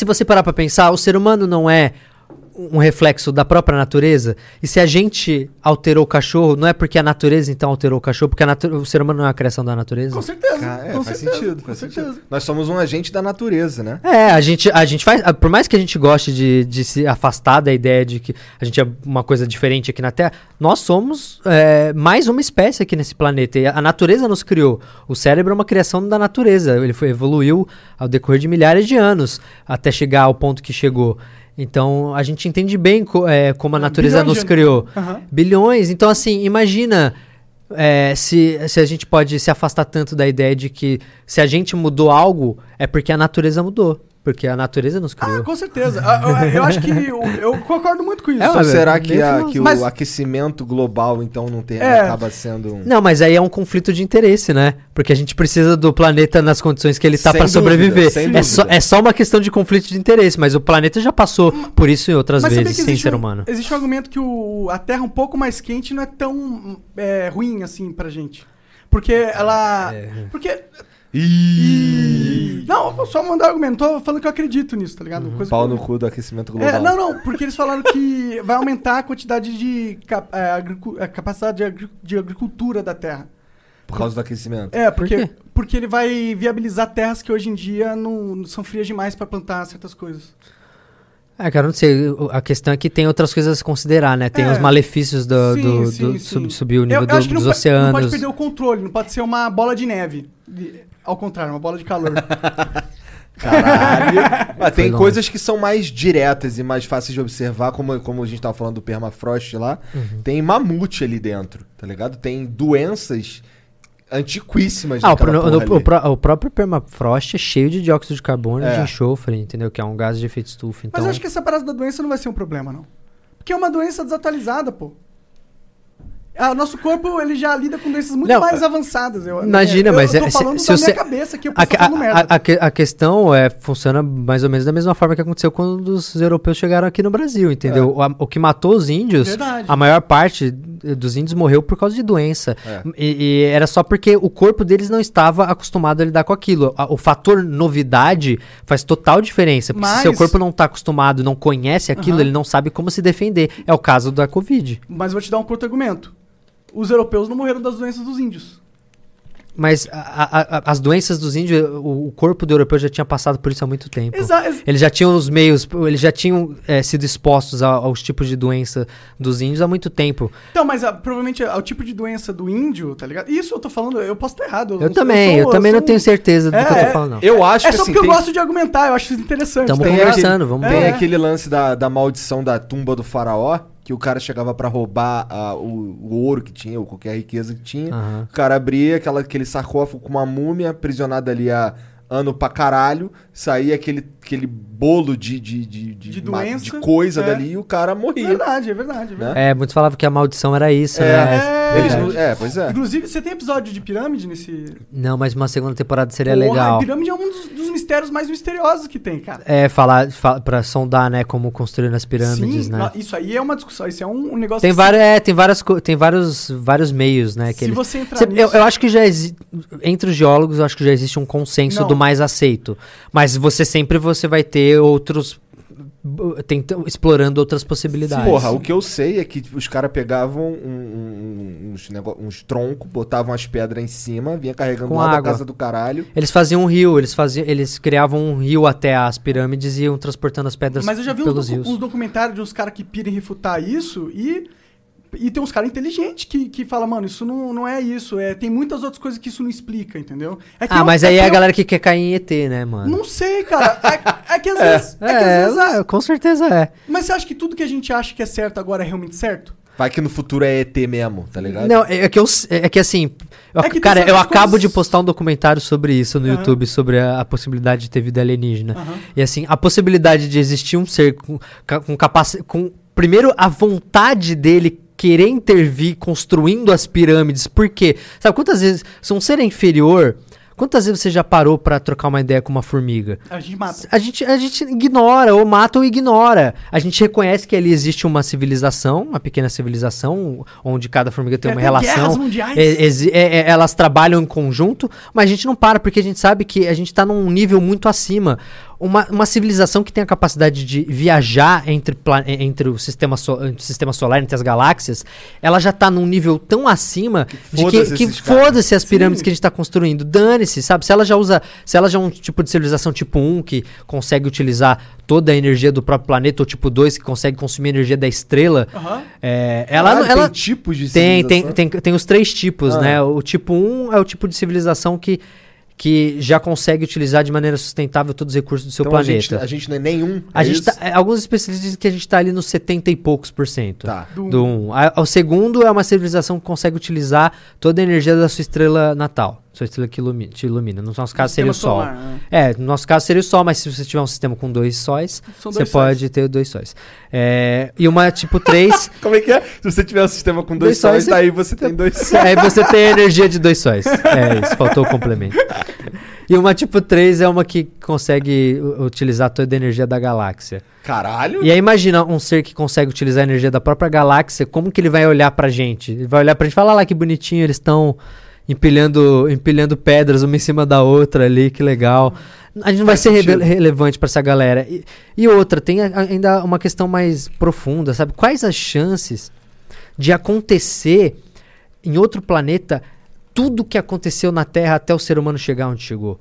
se você parar pra pensar, o ser humano não é um reflexo da própria natureza? E se a gente alterou o cachorro, não é porque a natureza então alterou o cachorro, porque o ser humano não é a criação da natureza? Com certeza. Cara, é, com faz certeza, sentido, com faz certeza. sentido. Nós somos um agente da natureza, né? É, a gente, a gente faz. Por mais que a gente goste de, de se afastar da ideia de que a gente é uma coisa diferente aqui na Terra, nós somos é, mais uma espécie aqui nesse planeta. E a natureza nos criou. O cérebro é uma criação da natureza. Ele foi, evoluiu ao decorrer de milhares de anos até chegar ao ponto que chegou. Então a gente entende bem co- é, como a natureza Bilhões nos criou. Aham. Bilhões. Então, assim, imagina é, se, se a gente pode se afastar tanto da ideia de que se a gente mudou algo, é porque a natureza mudou. Porque a natureza nos Ah, criou. com certeza. Ah, Eu, acho que eu, eu concordo muito com isso. É, Então mas será é que, a- que Mas- o aquecimento global, então, não tem, É. acaba sendo um... Não, mas aí é um conflito de interesse, né? Porque a gente precisa do planeta nas condições que ele tá pra dúvida, sobreviver. sem É só, é só uma questão de conflito de interesse, mas o planeta já passou por isso em outras Mas vezes, sem ser um, humano. Existe um argumento que o, a Terra um pouco mais quente não é tão é, ruim assim pra gente. Porque ela. É. Porque. Ih, Não, só mandar argumento. Tô falando que eu acredito nisso, tá ligado? Coisa Pau que no cu do aquecimento global. É, não, não, porque eles falaram que vai aumentar a quantidade de cap- é, agricu- é, capacidade de, agri- de agricultura da Terra. Por causa do aquecimento. É, porque, quê? porque ele vai viabilizar terras que hoje em dia não, não são frias demais pra plantar certas coisas. É, cara, não sei. A questão é que tem outras coisas a se considerar, né? Tem É. os malefícios do, Sim, do- sim, do- sim. sub- subir o nível Eu, do- eu acho que dos não, pode- não oceanos. pode perder o controle, não pode ser uma bola de neve. Ao contrário, uma bola de calor. Caralho. Mas tem longe. coisas que são mais diretas e mais fáceis de observar, como, como a gente tava falando do permafrost lá. Uhum. Tem mamute ali dentro, tá ligado? Tem doenças antiquíssimas Ah, o, o ali. pró- o próprio permafrost é cheio de dióxido de carbono e É. de enxofre, entendeu? Que é um gás de efeito estufa. Então, Mas eu acho que essa parada da doença não vai ser um problema, não. Porque é uma doença desatualizada, pô. Ah, nosso corpo ele já lida com doenças muito Não, mais avançadas. Eu, imagina, eu, mas eu tô é- se- falando se da você- minha cabeça aqui, eu A, posso a- falando merda. a- a que- a questão é funciona mais ou menos da mesma forma que aconteceu quando os europeus chegaram aqui no Brasil, entendeu? O, a- o que matou os índios, Verdade. a maior parte dos índios morreu por causa de doença. É. E, e era só porque o corpo deles não estava acostumado a lidar com aquilo. A- o fator novidade faz total diferença. Porque se Mas- seu corpo não está acostumado, não conhece aquilo, Aham. ele não sabe como se defender. É o caso da Covid. Mas eu vou te dar um contra-argumento. Os europeus não morreram das doenças dos índios. Mas a- a- a- as doenças dos índios, o, o corpo do europeu já tinha passado por isso há muito tempo. Exa ex- Eles já tinham os meios, eles já tinham eh, sido expostos a- aos tipos de doença dos índios há muito tempo. Então, mas ah, provavelmente ah, o tipo de doença do índio, tá ligado? Isso eu tô falando, eu posso estar errado. Eu, não- também, eu, sou- também sou não tenho certeza do É, que eu é. tô falando, não. Eu acho É que só assim, porque tem, eu gosto de argumentar, eu acho isso interessante. Tamo tá tem conversando, vamos tem ver. É. aquele lance da, da maldição da tumba do faraó, que o cara chegava pra roubar ah, o, o ouro que tinha, ou qualquer riqueza que tinha. Aham. O cara abria aquela, aquele sarcófago com uma múmia aprisionada ali há ano pra caralho, saía aquele, aquele bolo de, de, de, De ma- doença, de coisa é. dali e o cara É morria. verdade, é verdade. É verdade. Né? É, muitos falavam que a maldição era isso, É, né? Eles Verdade. não- é, pois é. Inclusive, você tem episódio de pirâmide nesse. Não, mas uma segunda temporada seria Porra, legal. A pirâmide é um dos, dos mistérios mais misteriosos que tem, cara. É, falar, fa pra sondar, né, como construir as pirâmides, Sim, né? não, isso aí é uma discussão. Isso é um, um negócio Tem, que várias, é, tem, várias, tem vários, vários meios, né? Que Se eles- você entrar Cê- eu, nisso- eu acho que já existe. Entre os geólogos, eu acho que já existe um consenso Não. do mais aceito. Mas você sempre você vai ter outros. b- Tenta, explorando outras possibilidades. Porra, o que eu sei é que os caras pegavam um- um- uns, uns troncos, botavam as pedras em cima, vinha carregando Com lá da água. casa do caralho. Eles faziam um rio, eles faziam, eles criavam um rio até as pirâmides e iam transportando as pedras Mas eu já vi uns, pelos docu- rios. uns documentários de uns caras que pirem refutar isso e. E tem uns caras inteligentes que, que falam, mano, isso não, não é isso. É, tem muitas outras coisas que isso não explica, entendeu? É que Ah, eu- mas é aí que é a eu- galera que quer cair em ET, né, mano? Não sei, cara. É, é que às vezes. É, que às É, vezes é, com certeza é. Mas você acha que tudo que a gente acha que é certo agora é realmente certo? Vai que no futuro é ET mesmo, tá ligado? Não, é que eu, é que assim, eu- É que cara, eu acabo coisas- de postar um documentário sobre isso no Aham. YouTube, sobre a, a possibilidade de ter vida alienígena. Aham. E assim, a possibilidade de existir um ser com, com capacidade. Com, primeiro, a vontade dele querer intervir construindo as pirâmides. Por quê? Sabe quantas vezes. Se um ser é inferior, quantas vezes você já parou pra trocar uma ideia com uma formiga? A gente mata. A gente, a gente ignora, ou mata ou ignora. A gente reconhece que ali existe uma civilização, uma pequena civilização, onde cada formiga tem É, uma tem relação. mundiais. É, é, é, elas trabalham em conjunto, mas a gente não para, porque a gente sabe que a gente tá num nível muito acima. Uma, uma civilização que tem a capacidade de viajar entre, entre, o sistema so- entre o sistema solar, entre as galáxias, ela já tá num nível tão acima de que, foda-se que caras. foda-se as pirâmides que a gente tá construindo. Dane-se, sabe? Se ela já usa. Se ela já é um tipo de civilização tipo 1 que consegue utilizar toda a energia do próprio planeta, ou tipo 2 que consegue consumir a energia da estrela, Aham. é, ela, ela tem tipos de tem, tem, civilização? tem, tem os três tipos, Ah. né? O tipo 1 é o tipo de civilização que, que já consegue utilizar de maneira sustentável todos os recursos do seu Então a planeta. gente, a gente não é nenhum. A é gente tá- é, alguns especialistas dizem que a gente está ali nos 70 e poucos por cento Tá. Do- do 1. A- O segundo é uma civilização que consegue utilizar toda a energia da sua estrela natal, sua estrela que ilumina, te ilumina. No nosso caso seria o Sol. solar, né? É, no nosso caso seria o Sol, mas se você tiver um sistema com dois sóis, São você dois pode ter dois sóis. É, e uma tipo 3, Como é que é? Se você tiver um sistema com dois, Dois sóis, sóis, daí você tem dois sóis. aí você tem a energia de dois sóis. É isso, faltou o complemento. E uma tipo 3 é uma que consegue utilizar toda a energia da galáxia. Caralho. E aí imagina um ser que consegue utilizar a energia da própria galáxia, como que ele vai olhar pra gente? Ele vai olhar pra gente e falar "Ah lá que bonitinho, eles estão empilhando, empilhando pedras uma em cima da outra ali, que legal. A gente não vai ser relevante pra essa galera. E, e outra, tem a- ainda uma questão mais profunda, sabe? Quais as chances de acontecer em outro planeta tudo que aconteceu na Terra até o ser humano chegar onde chegou?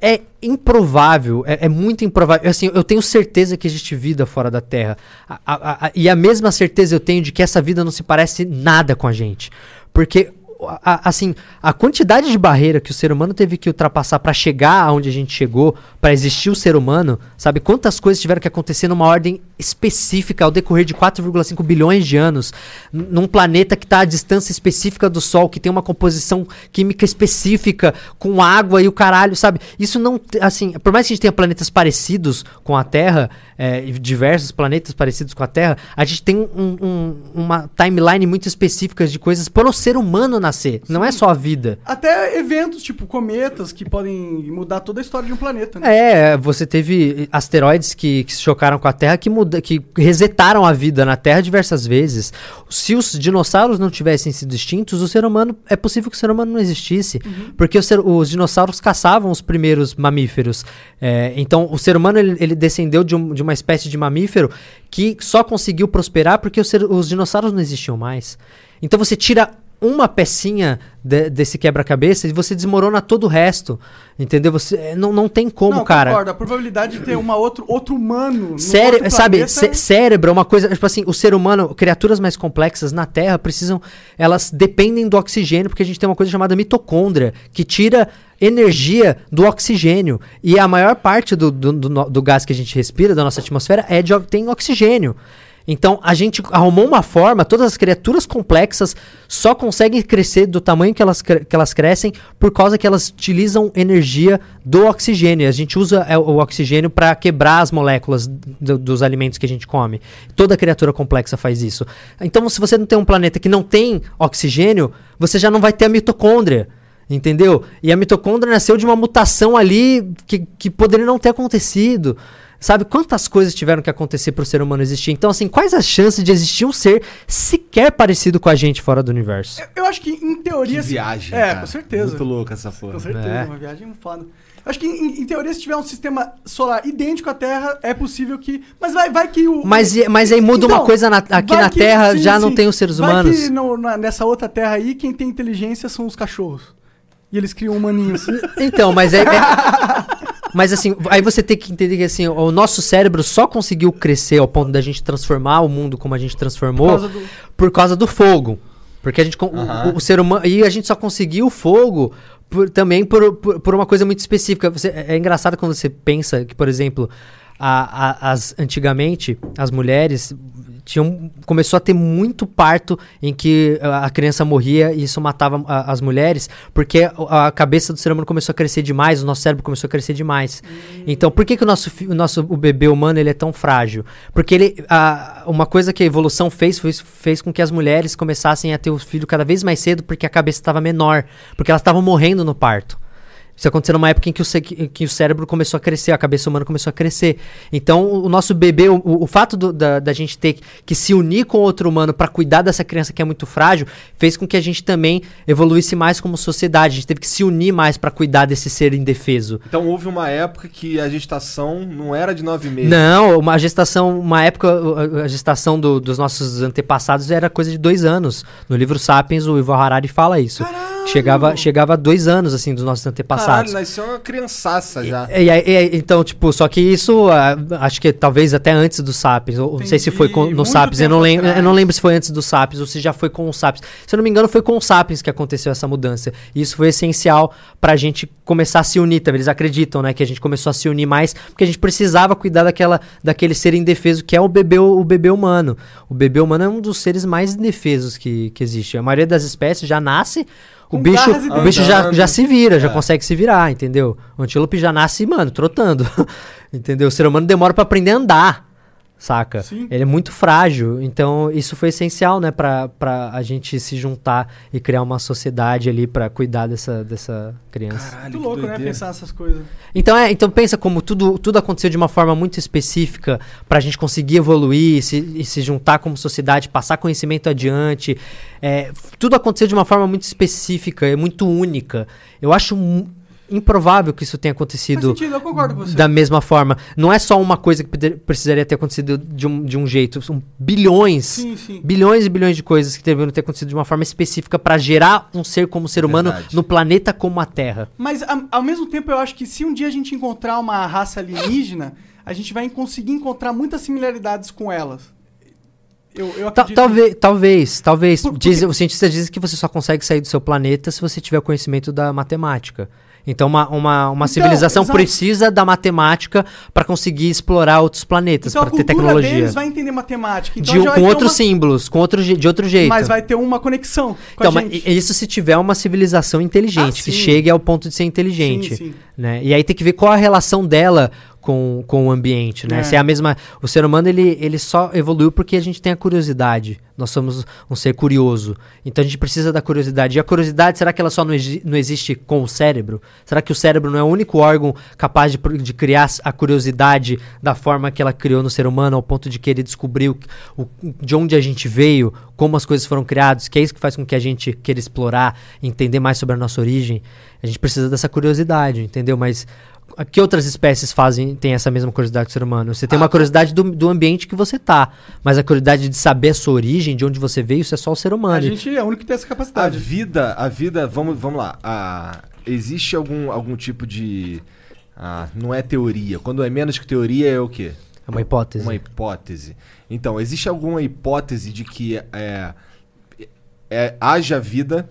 É improvável, é, é muito improvável. Assim, eu tenho certeza que existe vida fora da Terra. A- a- a- e a mesma certeza eu tenho de que essa vida não se parece nada com a gente. Porque, a- assim, a quantidade de barreira que o ser humano teve que ultrapassar para chegar aonde a gente chegou, para existir o ser humano, sabe? Quantas coisas tiveram que acontecer numa ordem específica ao decorrer de 4,5 bilhões de anos, num planeta que está à distância específica do Sol, que tem uma composição química específica, com água e o caralho, sabe? Isso não, assim, por mais que a gente tenha planetas parecidos com a Terra, é, diversos planetas parecidos com a Terra, a gente tem um- um- uma timeline muito específica de coisas para o ser humano nascer, não é só a vida. Até eventos, tipo cometas, que podem mudar toda a história de um planeta, né? É, você teve asteroides que, que se chocaram com a Terra que, muda, que resetaram a vida na Terra diversas vezes. Se os dinossauros não tivessem sido extintos, o ser humano é possível que o ser humano não existisse, porque o ser- os dinossauros caçavam os primeiros mamíferos. É, então, o ser humano ele, ele descendeu de, um- de uma espécie de mamífero que só conseguiu prosperar porque o ser- os dinossauros não existiam mais. Então, você tira uma pecinha de- desse quebra-cabeça e você desmorona todo o resto. Entendeu? Você, é, não, não tem como, não, cara. concordo. A probabilidade de ter uma outro, outro humano no Cére outro sabe, planeta- cé- cérebro é uma coisa, tipo assim, o ser humano, criaturas mais complexas na Terra precisam, elas dependem do oxigênio, porque a gente tem uma coisa chamada mitocôndria, que tira energia do oxigênio. E a maior parte do, do, do do gás que a gente respira, da nossa atmosfera, é de, tem oxigênio. Então a gente arrumou uma forma, todas as criaturas complexas só conseguem crescer do tamanho que elas, que elas crescem por causa que elas utilizam energia do oxigênio. A gente usa é, o oxigênio para quebrar as moléculas do- dos alimentos que a gente come. Toda criatura complexa faz isso. Então, se você não tem um planeta que não tem oxigênio, você já não vai ter a mitocôndria. Entendeu? E a mitocôndria nasceu de uma mutação ali que, que poderia não ter acontecido. Sabe quantas coisas tiveram que acontecer para o ser humano existir? Então, assim, quais as chances de existir um ser sequer parecido com a gente fora do universo? Eu acho que, em Que teoria... se- viagem, É, cara. com certeza. Muito louca essa porra. Com certeza, É. uma viagem foda. Acho que, em, em teoria, se tiver um sistema solar idêntico à Terra, é possível que... Mas vai, vai que o... Mas, mas aí muda uma Então, coisa na- aqui na que- Terra, sim, já não sim. tem os seres Vai humanos. que no- na- nessa outra Terra aí, quem tem inteligência são os cachorros. E eles criam humaninhos. Então, mas é, é- Mas assim, aí você tem que entender que assim, o nosso cérebro só conseguiu crescer ao ponto da gente transformar o mundo como a gente transformou Por causa do- por causa do fogo. Porque a gente Aham. o, o ser humano e a gente só conseguiu o fogo por- também por, por, por uma coisa muito específica. Você, é, é engraçado quando você pensa que, por exemplo, a- a- as antigamente as mulheres tinham começou a ter muito parto em que a criança morria e isso matava a- as mulheres porque a, cabeça do ser humano começou a crescer demais, o nosso cérebro começou a crescer demais. Então, por que, que o nosso o nosso o bebê humano ele é tão frágil? Porque ele a, uma coisa que a evolução fez foi, fez com que as mulheres começassem a ter o filho cada vez mais cedo porque a cabeça estava menor, porque elas estavam morrendo no parto. Isso aconteceu numa época em que o, ce- que o cérebro começou a crescer, a cabeça humana começou a crescer. Então, o nosso bebê, o, o fato do- da, da gente ter que se unir com outro humano para cuidar dessa criança que é muito frágil, fez com que a gente também evoluísse mais como sociedade. A gente teve que se unir mais para cuidar desse ser indefeso. Então houve uma época que a gestação não era de nove meses. Não, uma gestação, uma época, a- gestação do- dos nossos antepassados era coisa de dois anos. No livro Sapiens, o Ivo Harari fala isso. Chegava, chegava a dois anos, assim, dos nossos antepassados. Caralho, nasceu uma criançaça já. E e aí, então, tipo, só que isso, ah, acho que talvez até antes do Sapiens, ou não sei se foi com, no Muito Sapiens, eu não, lembro, eu não lembro se foi antes do Sapiens ou se já foi com o Sapiens. Se eu não me engano, foi com o Sapiens que aconteceu essa mudança. E isso foi essencial pra gente começar a se unir, também. Eles acreditam, né, que a gente começou a se unir mais, porque a gente precisava cuidar daquela, daquele ser indefeso que é o bebê, o bebê humano. O bebê humano é um dos seres mais indefesos que, que existe. A maioria das espécies já nasce... O bicho, o bicho já, já se vira, já É. consegue se virar, entendeu? O antílope já nasce, mano, trotando. entendeu? O ser humano demora pra aprender a andar, saca? Sim. Ele é muito frágil. Então, isso foi essencial, né, pra, pra a gente se juntar e criar uma sociedade ali pra cuidar dessa, dessa criança. Caralho, Muito que louco, né? doideira. Pensar essas coisas. Então, é, então pensa como tudo, tudo aconteceu de uma forma muito específica pra gente conseguir evoluir e se, e se juntar como sociedade, passar conhecimento adiante. É, tudo aconteceu de uma forma muito específica, é muito única. Eu acho improvável que isso tenha acontecido sentido, eu concordo com você. da mesma forma. Não é só uma coisa que precisaria ter acontecido de um, de um jeito. São bilhões, Sim, sim. bilhões e bilhões de coisas que deveriam ter acontecido de uma forma específica pra gerar um ser como ser humano Verdade. no planeta como a Terra. Mas a- ao mesmo tempo eu acho que se um dia a gente encontrar uma raça alienígena, a gente vai conseguir encontrar muitas similaridades com elas. Eu, eu acredito. talvez, talvez, talvez. Por- Diz- porque- os cientistas dizem que você só consegue sair do seu planeta se você tiver conhecimento da matemática. Então, uma, uma, uma Então, civilização exato. precisa da matemática para conseguir explorar outros planetas, Então para ter tecnologia. deles vai entender matemática. Então De- com outros uma- símbolos, com outro, de outro jeito. Mas vai ter uma conexão Então, isso se tiver uma civilização inteligente, Ah, que chegue ao ponto de ser inteligente. Sim, sim. Né? E aí tem que ver qual a relação dela com, com o ambiente, né? É. Se é a mesma... O ser humano, ele, ele só evoluiu porque a gente tem a curiosidade. Nós somos um ser curioso. Então a gente precisa da curiosidade. E a curiosidade, será que ela só não, não existe com o cérebro? Será que o cérebro não é o único órgão capaz de, de criar a curiosidade da forma que ela criou no ser humano, ao ponto de querer descobrir o, o- de onde a gente veio, como as coisas foram criadas, que é isso que faz com que a gente queira explorar, entender mais sobre a nossa origem? A gente precisa dessa curiosidade, entendeu? Mas que outras espécies fazem tem essa mesma curiosidade que o ser humano? Você tem Ah, uma curiosidade do, do ambiente que você tá, mas a curiosidade de saber a sua origem, de onde você veio, isso é só o ser humano. A gente é o único que tem essa A capacidade. vida, a vida, vamos, vamos lá. A- existe algum, algum tipo de. ah, não é teoria. Quando é menos que teoria, é o quê? É uma hipótese. Uma hipótese. Então, existe alguma hipótese de que é, é, haja vida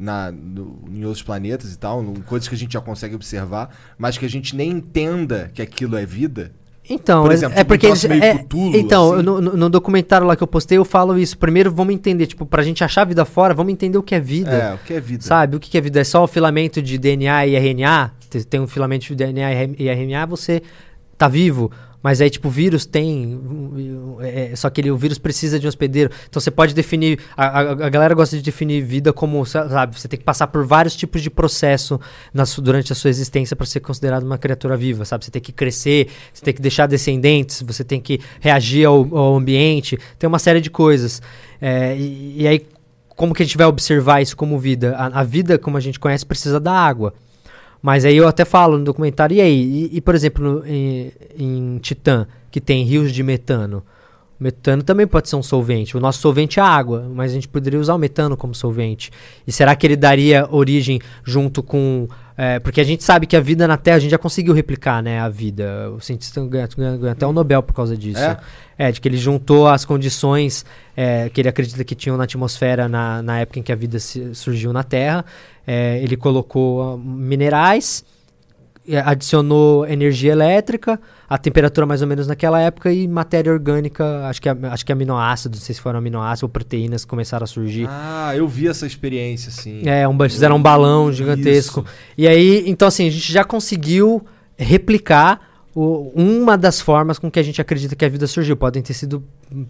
na, no- em outros planetas e tal, no- coisas que a gente já consegue observar, mas que a gente nem entenda que aquilo é vida? Então, Por é- exemplo, é um porque eles, é, Cthulhu, então assim. no, no- documentário lá que eu postei eu falo isso. Primeiro vamos entender, tipo, pra gente achar a vida fora, vamos entender o que é vida. É, o que é vida? Sabe, o que é vida? É só o filamento de DNA e RNA? Te- Tem um filamento de DNA e RNA, você tá vivo. Mas aí, tipo, o vírus tem. é, só que ele, o vírus precisa de um hospedeiro. Então você pode definir. A, a- a galera gosta de definir vida como, sa- sabe, você tem que passar por vários tipos de processo na durante a sua existência para ser considerado uma criatura viva, sabe? Você tem que crescer, você tem que deixar descendentes, você tem que reagir ao, ao ambiente, tem uma série de coisas. É, e, e aí, como que a gente vai observar isso como vida? A, a vida, como a gente conhece, precisa da água. Mas aí eu até falo no documentário, e aí? E, e, por exemplo, no- em, em Titã, que tem rios de metano. Metano também pode ser um solvente. O nosso solvente é água, mas a gente poderia usar o metano como solvente. E será que ele daria origem junto com. É, porque a gente sabe que a vida na Terra, a gente já conseguiu replicar, né? A vida. O cientista ganha, ganha- ganha até o Nobel por causa disso. É? É, de que ele juntou as condições é, que ele acredita que tinham na atmosfera na, na época em que a vida se- surgiu na Terra. É, ele colocou ah, minerais, adicionou energia elétrica, a temperatura mais ou menos naquela época e matéria orgânica, acho que, a- acho que aminoácidos, não sei se foram aminoácidos ou proteínas começaram a surgir. Ah, eu vi essa experiência, sim. É, um, fizeram um balão Isso. gigantesco. E aí, então assim, a gente já conseguiu replicar o- uma das formas com que a gente acredita que a vida surgiu. Podem ter sido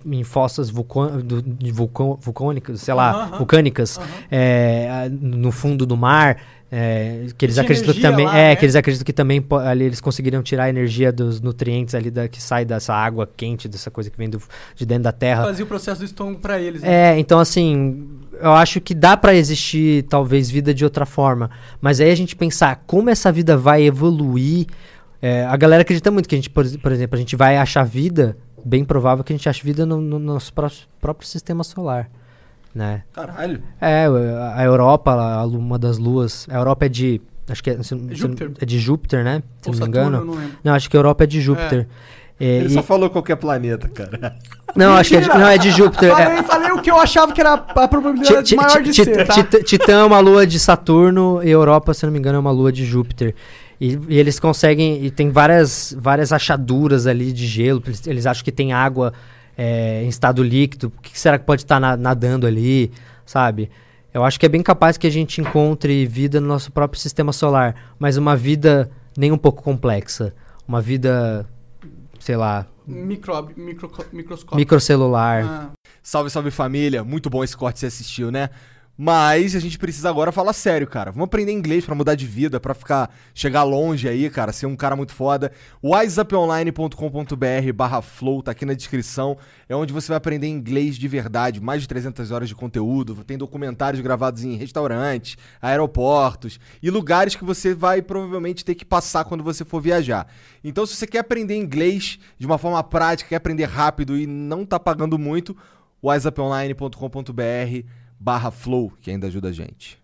em fossas do- vulcão, vulcânicas, sei lá, vulcânicas, é, no fundo do mar. é, que eles Tinha acreditam que também lá, é né? que eles acreditam que também ali eles conseguiriam tirar a energia dos nutrientes ali da, que sai dessa água quente dessa coisa que vem do, de dentro da terra Fazia o processo do estômago pra eles. né? é, então assim, eu acho que dá pra existir talvez vida de outra forma, mas aí a gente pensar como essa vida vai evoluir, é, a galera acredita muito que a gente, por, por exemplo, a gente vai achar vida, bem provável que a gente ache vida no, no nosso pró- próprio sistema solar, né? Caralho. É, a Europa, a uma das luas, a Europa é de, acho que é, se- se- Júpiter. é de Júpiter, né? Se Ou não me Saturno, engano. eu não. Não, acho que a Europa é de Júpiter. É, Ele e- só falou qualquer planeta, cara. não, acho que é não, é de Júpiter. é- Falei, falei o que eu achava que era a probabilidade Ti- maior ti- de ti- ser, tá? Titã- é uma lua de Saturno e Europa, se não me engano, é uma lua de Júpiter. E, e eles conseguem. E tem várias, várias achaduras ali de gelo. Eles, eles acham que tem água é, em estado líquido. O que será que pode estar nadando ali? Sabe? Eu acho que é bem capaz que a gente encontre vida no nosso próprio sistema solar. Mas uma vida nem um pouco complexa. Uma vida, sei lá, Microb, micro, microscópio. microcelular. Ah, Salve, salve família. Muito bom esse corte que você assistiu, né? Mas a gente precisa agora falar sério, cara. Vamos aprender inglês pra mudar de vida, pra ficar chegar longe aí, cara, ser um cara muito foda. wiseuponline.com.br barra flow, tá aqui na descrição. É onde você vai aprender inglês de verdade. Mais de 300 horas de conteúdo. Tem documentários gravados em restaurantes, aeroportos e lugares que você vai provavelmente ter que passar quando você for viajar. Então, se você quer aprender inglês de uma forma prática, quer aprender rápido e não tá pagando muito, wiseuponline.com.br barra flow, que ainda ajuda a gente.